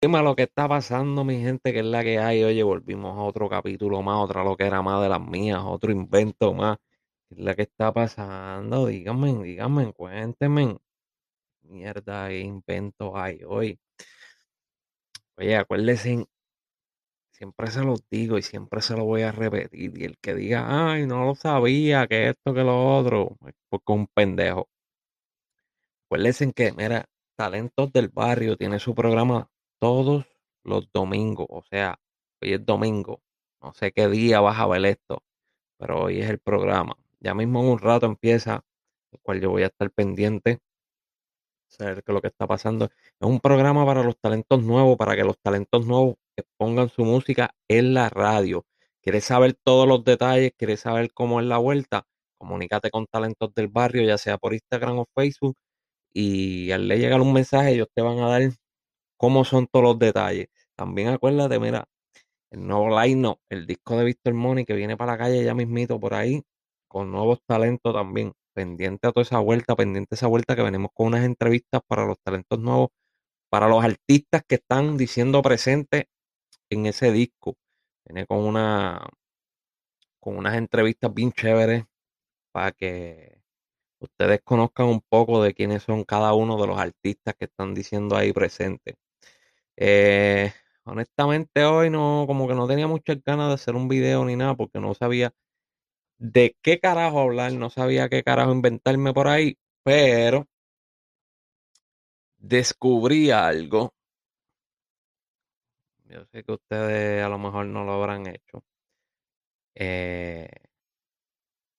Dime lo que está pasando, mi gente, que es la que hay. Oye, volvimos a otro capítulo más, otra lo que era más de las mías, otro invento más. ¿Qué es la que está pasando? Díganme, díganme, cuéntenme. Mierda, qué invento hay hoy. Oye, acuérdense, siempre se los digo y siempre se lo voy a repetir. Y el que diga, ay, no lo sabía, que esto, que lo otro, porque un pendejo. Acuérdense que, mira, Talentos del Barrio tiene su programa todos los domingos. O sea, hoy es domingo. No sé qué día vas a ver esto, pero hoy es el programa. Ya mismo en un rato empieza, el cual yo voy a estar pendiente. Saber qué es lo que está pasando. Es un programa para los talentos nuevos, para que los talentos nuevos pongan su música en la radio. ¿Quieres saber todos los detalles? ¿Quieres saber cómo es la vuelta? Comunícate con Talentos del Barrio, ya sea por Instagram o Facebook. Y al le llegar un mensaje, ellos te van a dar cómo son todos los detalles. También acuérdate, mira, el nuevo Line no, el disco de Víctor Money que viene para la calle ya mismito por ahí, con nuevos talentos también. Pendiente a toda esa vuelta, pendiente a esa vuelta que venimos con unas entrevistas para los talentos nuevos, para los artistas que están diciendo presentes en ese disco. Viene con una con unas entrevistas bien chéveres para que ustedes conozcan un poco de quiénes son cada uno de los artistas que están diciendo ahí presentes. Eh, honestamente hoy no, como que no tenía muchas ganas de hacer un video ni nada porque no sabía de qué carajo hablar, no sabía qué carajo inventarme por ahí, pero descubrí algo. Yo sé que ustedes a lo mejor no lo habrán hecho. Eh,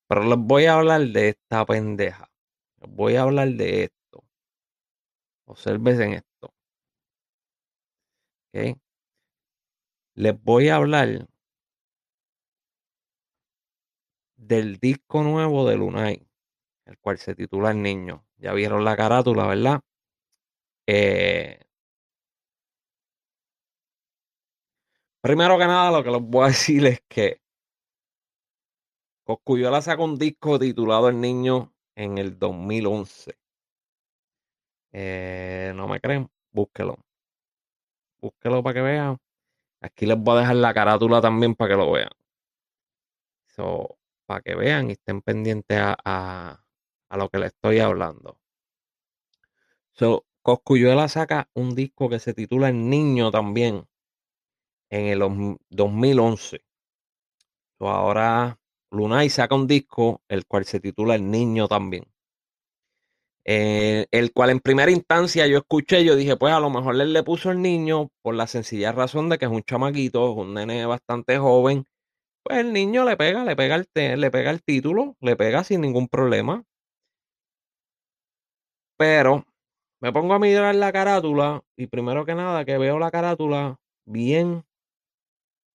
pero les voy a hablar de esta pendeja. Les voy a hablar de esto. Observen esto. Les voy a hablar del disco nuevo de Lunay, el cual se titula El Niño. Ya vieron la carátula, ¿verdad? Eh, primero que nada, lo que les voy a decir es que Coscuyola sacó un disco titulado El Niño en el 2011. Eh, no me creen, búsquelo. Búsquelo para que vean. Aquí les voy a dejar la carátula también para que lo vean. So, para que vean y estén pendientes a, a, lo que les estoy hablando. So, Coscuyuela saca un disco que se titula El Niño también en el 2011. So, ahora Lunay saca un disco el cual se titula El Niño también. Eh, el cual en primera instancia yo escuché, yo dije, pues a lo mejor le puso el niño por la sencilla razón de que es un chamaquito, un nene bastante joven. Pues el niño le pega, le pega el, le pega el título, le pega sin ningún problema. Pero me pongo a mirar la carátula y primero que nada que veo la carátula bien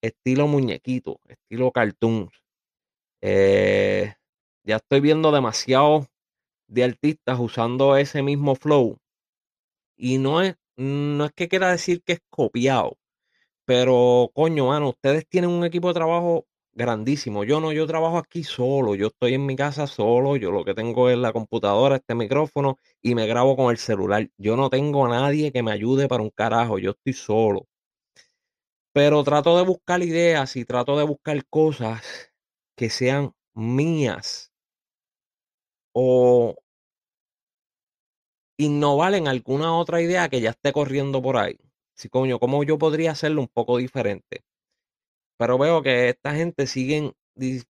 estilo muñequito, estilo cartoons. Eh, ya estoy viendo demasiado de artistas usando ese mismo flow. Y no es, no es que quiera decir que es copiado, pero coño, mano, ustedes tienen un equipo de trabajo grandísimo. Yo no, yo trabajo aquí solo, yo estoy en mi casa solo, yo lo que tengo es la computadora, este micrófono y me grabo con el celular. Yo no tengo a nadie que me ayude para un carajo, yo estoy solo. Pero trato de buscar ideas y trato de buscar cosas que sean mías o innovar en alguna otra idea que ya esté corriendo por ahí. Si coño, ¿cómo yo podría hacerlo un poco diferente? Pero veo que esta gente siguen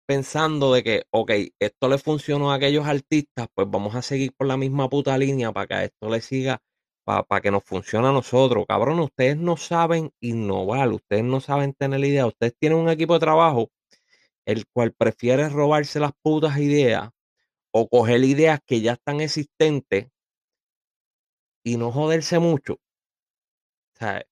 pensando de que, ok, esto le funcionó a aquellos artistas, pues vamos a seguir por la misma puta línea para que esto le siga, para, que nos funcione a nosotros. Cabrón, ustedes no saben innovar, ustedes no saben tener idea, ustedes tienen un equipo de trabajo el cual prefiere robarse las putas ideas o coger ideas que ya están existentes y no joderse mucho. O sea,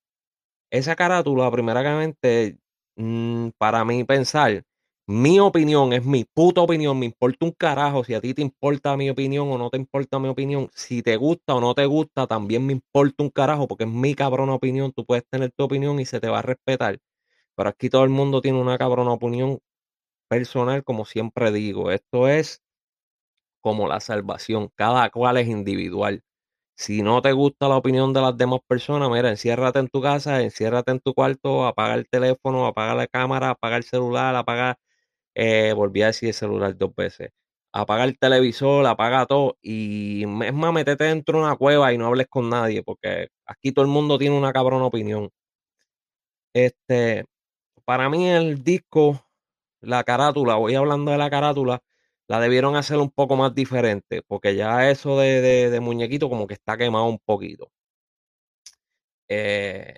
esa carátula, primeramente, mm, para mí pensar, mi opinión es mi puta opinión, me importa un carajo si a ti te importa mi opinión o no te importa mi opinión, si te gusta o no te gusta, también me importa un carajo porque es mi cabrona opinión, tú puedes tener tu opinión y se te va a respetar, pero aquí todo el mundo tiene una cabrona opinión personal, como siempre digo, esto es como la salvación, cada cual es individual. Si no te gusta la opinión de las demás personas, mira, enciérrate en tu casa, enciérrate en tu cuarto, apaga el teléfono, apaga la cámara, apaga el celular, apaga, eh, volví a decir el celular dos veces, apaga el televisor, apaga todo y es más, metete dentro de una cueva y no hables con nadie, porque aquí todo el mundo tiene una cabrona opinión. Este, para mí el disco, la carátula, voy hablando de la carátula, la debieron hacer un poco más diferente, porque ya eso de, muñequito como que está quemado un poquito. Eh,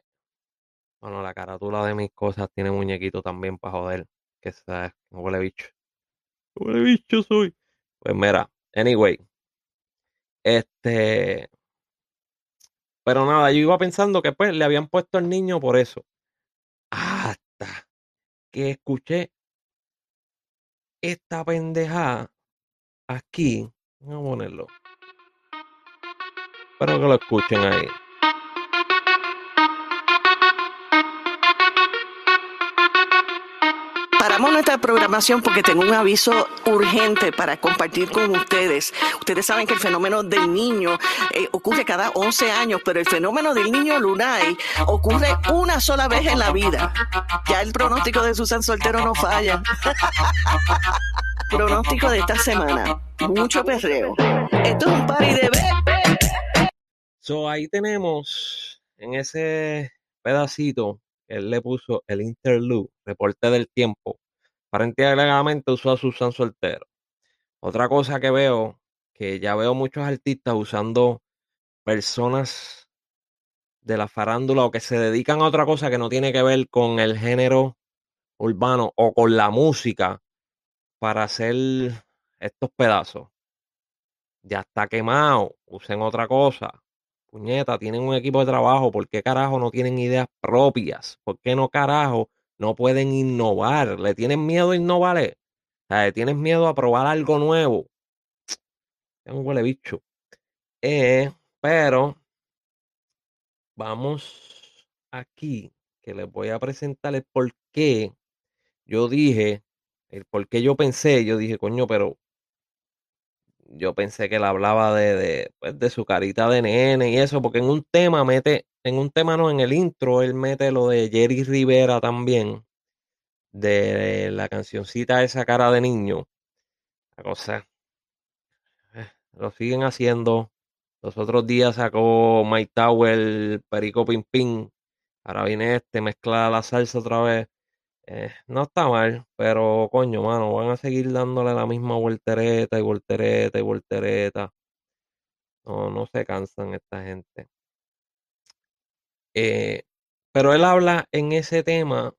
bueno, la carátula de mis cosas tiene muñequito también para joder, que sabes, huele bicho. Huele bicho soy. Pues mira, anyway, este, pero nada, yo iba pensando que pues le habían puesto el niño por eso. Hasta que escuché esta pendeja aquí. Vamos a ponerlo. Espero que lo escuchen ahí. Paramos nuestra programación porque tengo un aviso urgente para compartir con ustedes. Ustedes saben que el fenómeno del niño eh, ocurre cada 11 años, pero el fenómeno del niño Lunay ocurre una sola vez en la vida. Ya el pronóstico de Susan Soltero no falla. pronóstico de esta semana. Mucho perreo. Esto es un party de bebé. So ahí tenemos en ese pedacito él le puso el interlude, reporte del tiempo. Aparentemente usó a Susan Soltero. Otra cosa que veo, que ya veo muchos artistas usando personas de la farándula o que se dedican a otra cosa que no tiene que ver con el género urbano o con la música para hacer estos pedazos. Ya está quemado, usen otra cosa. Puñeta, tienen un equipo de trabajo, ¿por qué carajo no tienen ideas propias? ¿Por qué no carajo no pueden innovar? ¿Le tienen miedo a innovar? ¿Le tienes miedo a probar algo nuevo? Es un huele bicho. Eh, pero vamos aquí, que les voy a presentar el por qué yo dije, el por qué yo pensé, yo dije, coño, pero yo pensé que él hablaba de, pues, de, su carita de nene y eso, porque en un tema mete, en un tema no, en el intro, él mete lo de Jerry Rivera también, de la cancioncita esa cara de niño. La cosa, eh, lo siguen haciendo. Los otros días sacó Mike Tower, Perico Pin Pin. Ahora viene este, mezcla la salsa otra vez. Eh, no está mal, pero coño, mano, van a seguir dándole la misma voltereta y voltereta y voltereta. No, no se cansan esta gente. Eh, pero él habla en ese tema,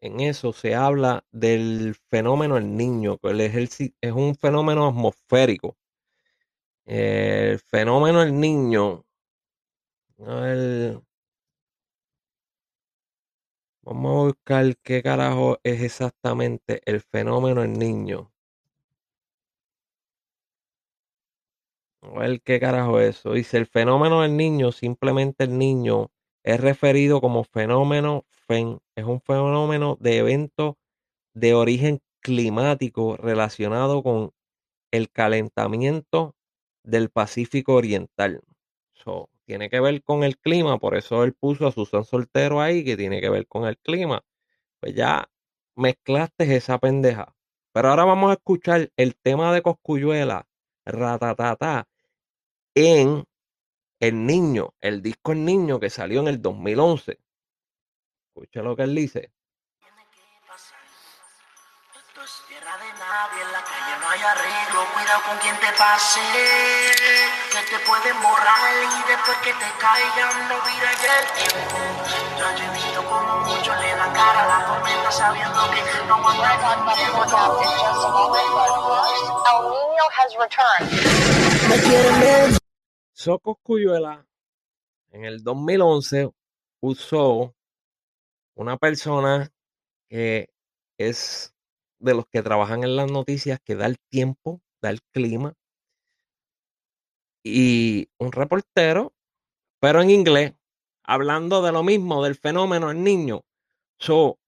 en eso se habla del fenómeno del niño, que es, un fenómeno atmosférico. el fenómeno del niño, el, Vamos a buscar qué carajo es exactamente el fenómeno del niño. A ver qué carajo es eso. Dice, el fenómeno del niño, simplemente el niño, es referido como fenómeno FEN. Es un fenómeno de evento de origen climático relacionado con el calentamiento del Pacífico Oriental tiene que ver con el clima, por eso él puso a Susan Soltero ahí, que tiene que ver con el clima. Pues ya mezclaste esa pendeja. Pero ahora vamos a escuchar el tema de Coscuyuela, ratatata, en El Niño, el disco El Niño que salió en el 2011. Escucha lo que él dice. en la calle no hay arreglo, cuidado con quien te pase, que te pueden borrar y después que te caigan no vira el tiempo. Yo he visto como muchos le dan cara a la tormenta sabiendo que no aguantan más tiempo. El niño has returned. Socos Cuyuela en el 2011 usó una persona que es de los que trabajan en las noticias que da el tiempo, da el clima. Y un reportero, pero en inglés, hablando de lo mismo, del fenómeno del niño. So,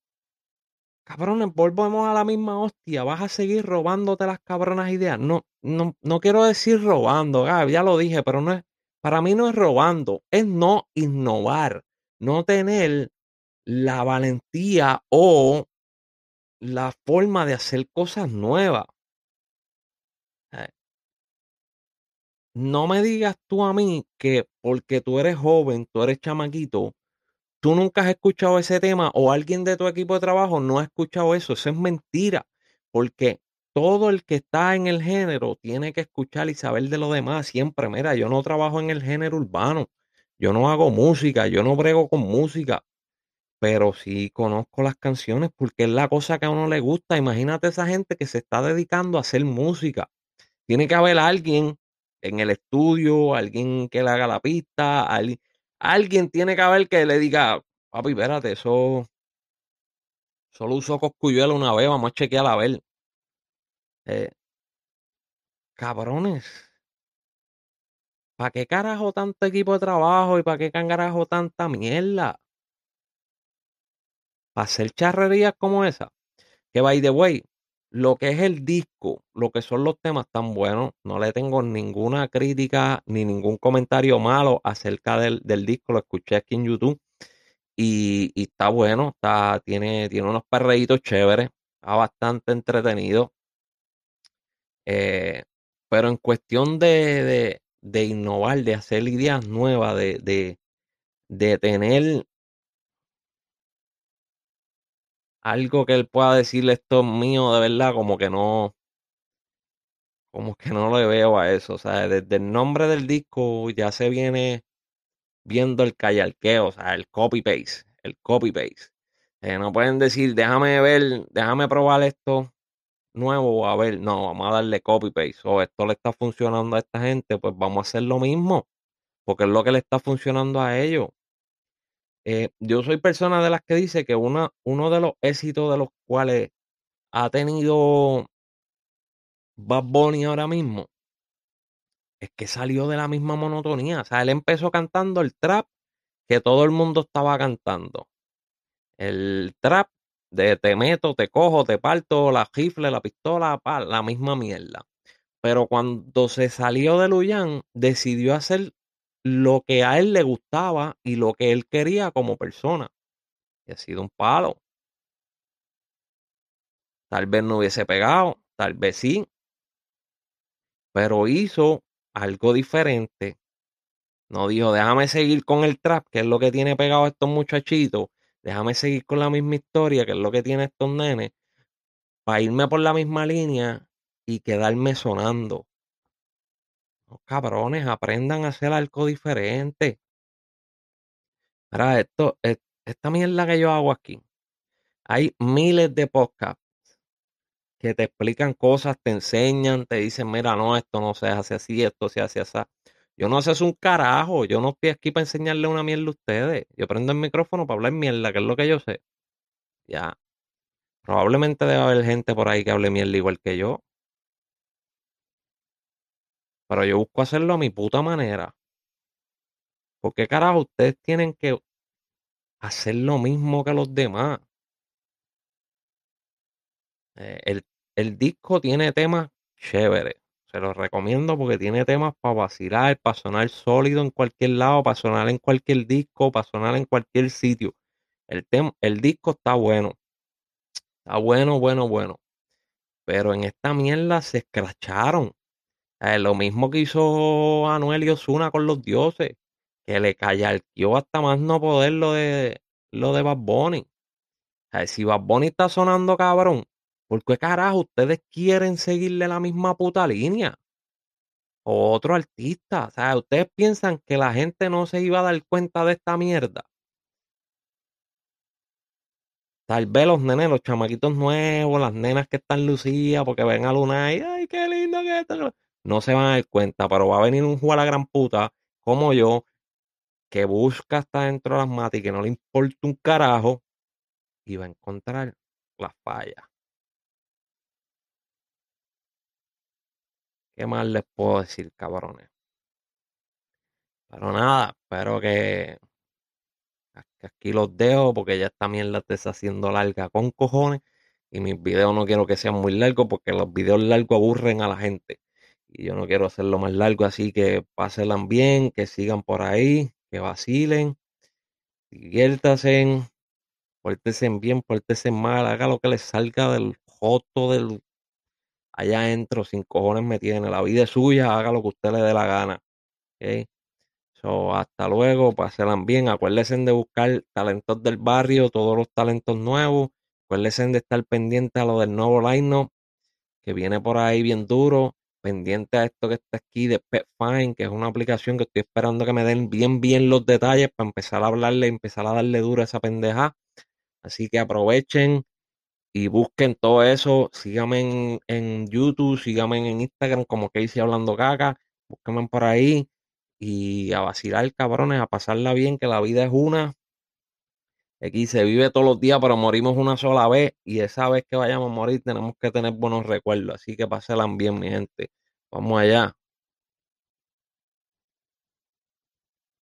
cabrones, volvemos a la misma hostia. Vas a seguir robándote las cabronas ideas. No, no, no quiero decir robando, ya lo dije, pero no es. para mí no es robando, es no innovar, no tener la valentía o la forma de hacer cosas nuevas. Eh, no me digas tú a mí que porque tú eres joven, tú eres chamaquito, tú nunca has escuchado ese tema o alguien de tu equipo de trabajo no ha escuchado eso. Eso es mentira, porque todo el que está en el género tiene que escuchar y saber de lo demás siempre. Mira, yo no trabajo en el género urbano, yo no hago música, yo no brego con música, pero sí conozco las canciones porque es la cosa que a uno le gusta. Imagínate esa gente que se está dedicando a hacer música. Tiene que haber alguien en el estudio, alguien que le haga la pista, alguien, alguien tiene que haber que le diga, papi, espérate, eso solo usó Coscuyuela una vez, vamos a chequear a ver. Eh, cabrones. ¿Para qué carajo tanto equipo de trabajo y para qué carajo tanta mierda? Para hacer charrerías como esa. Que by the way, lo que es el disco, lo que son los temas tan buenos, no le tengo ninguna crítica ni ningún comentario malo acerca del, del disco. Lo escuché aquí en YouTube y, y, está bueno, está, tiene, tiene unos perreitos chéveres, está bastante entretenido. Eh, pero en cuestión de, de, de, innovar, de hacer ideas nuevas, de, de, de tener algo que él pueda decirle esto es mío de verdad, como que no, como que no le veo a eso. O sea, desde el nombre del disco ya se viene viendo el callarqueo, o sea, el copy paste, el copy paste. Eh, no pueden decir, déjame ver, déjame probar esto nuevo, a ver, no, vamos a darle copy paste. O esto le está funcionando a esta gente, pues vamos a hacer lo mismo, porque es lo que le está funcionando a ellos. Eh, yo soy persona de las que dice que una, uno de los éxitos de los cuales ha tenido Bad Bunny ahora mismo es que salió de la misma monotonía. O sea, él empezó cantando el trap que todo el mundo estaba cantando. El trap de te meto, te cojo, te parto, la rifle, la pistola, la misma mierda. Pero cuando se salió de Luyan, decidió hacer lo que a él le gustaba y lo que él quería como persona. Y ha sido un palo. Tal vez no hubiese pegado, tal vez sí. Pero hizo algo diferente. No dijo, déjame seguir con el trap, que es lo que tiene pegado a estos muchachitos. Déjame seguir con la misma historia, que es lo que tiene estos nenes. Para irme por la misma línea y quedarme sonando cabrones, aprendan a hacer algo diferente. Ahora, esto, esta mierda que yo hago aquí. Hay miles de podcasts que te explican cosas, te enseñan, te dicen, mira, no, esto no se hace así, esto se hace así. Yo no sé es un carajo, yo no estoy aquí para enseñarle una mierda a ustedes. Yo prendo el micrófono para hablar mierda, que es lo que yo sé. Ya. Probablemente debe haber gente por ahí que hable mierda igual que yo. Pero yo busco hacerlo a mi puta manera. ¿Por qué carajo ustedes tienen que hacer lo mismo que los demás? Eh, el, el, disco tiene temas chéveres. Se los recomiendo porque tiene temas para vacilar, para sonar sólido en cualquier lado, para sonar en cualquier disco, para sonar en cualquier sitio. El, el disco está bueno. Está bueno, bueno, bueno. Pero en esta mierda se escracharon. Eh, lo mismo que hizo Anuel y Osuna con los dioses, que le callarqueó hasta más no poder lo de, lo de Bad Bunny. si Bad Bunny está sonando cabrón, ¿por qué carajo ustedes quieren seguirle la misma puta línea? O otro artista. O sea, ustedes piensan que la gente no se iba a dar cuenta de esta mierda. Tal vez los nenes, los chamaquitos nuevos, las nenas que están lucidas porque ven a Luna y ay, qué lindo que esto no se van a dar cuenta, pero va a venir un juego a la gran puta como yo que busca hasta dentro de las matas y que no le importa un carajo y va a encontrar la falla. ¿Qué más les puedo decir, cabrones? Pero nada, espero que, aquí los dejo porque ya esta mierda te está haciendo larga con cojones y mis videos no quiero que sean muy largos porque los videos largos aburren a la gente Y yo no quiero hacerlo más largo, así que pásenla bien, que sigan por ahí, que vacilen, diviértanse, pórtense bien, pórtense mal, haga lo que les salga del joto del allá adentro, sin cojones me tiene. La vida es suya, haga lo que usted le dé la gana. ¿okay? So, hasta luego, pásenla bien. Acuérdense de buscar talentos del barrio, todos los talentos nuevos. Acuérdense de estar pendiente a lo del nuevo line que viene por ahí bien duro. Pendiente a esto que está aquí de Pet Fine, que es una aplicación que estoy esperando que me den bien, bien los detalles para empezar a hablarle, empezar a darle duro a esa pendeja. Así que aprovechen y busquen todo eso. Síganme en, en YouTube, síganme en Instagram como que hice hablando caca. Búsquenme por ahí y a vacilar, cabrones, a pasarla bien, que la vida es una. Aquí se vive todos los días, pero morimos una sola vez y esa vez que vayamos a morir tenemos que tener buenos recuerdos. Así que pásenla bien, mi gente. Vamos allá.